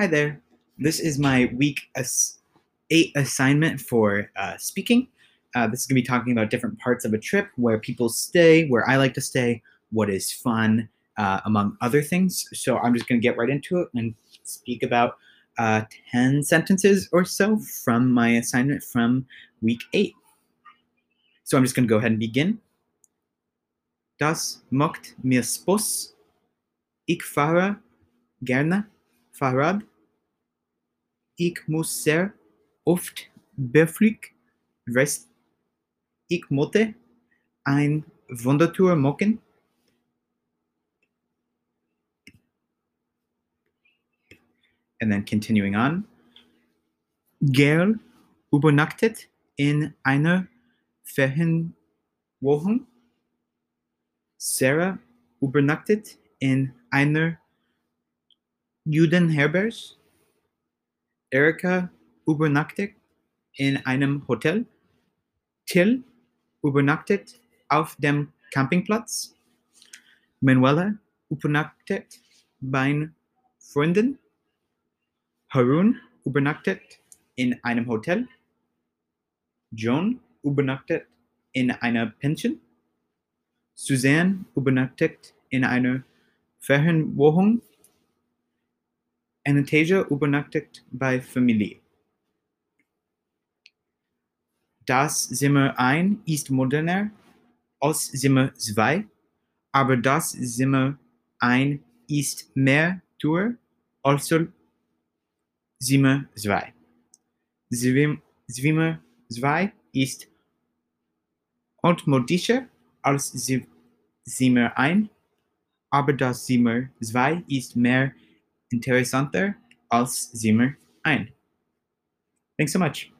Hi there. This is my week ass- eight assignment for uh, speaking. Uh, this is going to be talking about different parts of a trip, where people stay, where I like to stay, what is fun, uh, among other things. So I'm just going to get right into it and speak about uh, 10 sentences or so from my assignment from week eight. So I'm just going to go ahead and begin. Das macht mir Spaß. Ich fahre gerne Fahrrad. Ich muss sehr oft beruflich reisen. Ich möchte ein Wandertour machen. And then continuing on. Gerl übernachtet in einer Ferienwohnung. Sarah übernachtet in einer Judenherberge. Erika übernachtet in einem Hotel. Till übernachtet auf dem Campingplatz. Manuela übernachtet bei Freunden. Harun übernachtet in einem Hotel. John übernachtet in einer Pension. Suzanne übernachtet in einer Ferienwohnung. Anastasia übernachtet bei Familie. Das Zimmer 1 ist moderner als Zimmer 2, aber das Zimmer 1 ist mehr teuer als Zimmer 2. Zwim- Zimmer 2 ist altmodischer als Zi- Zimmer 1, aber das Zimmer 2 ist mehr interessanter als Zimmer 1. Thanks so much.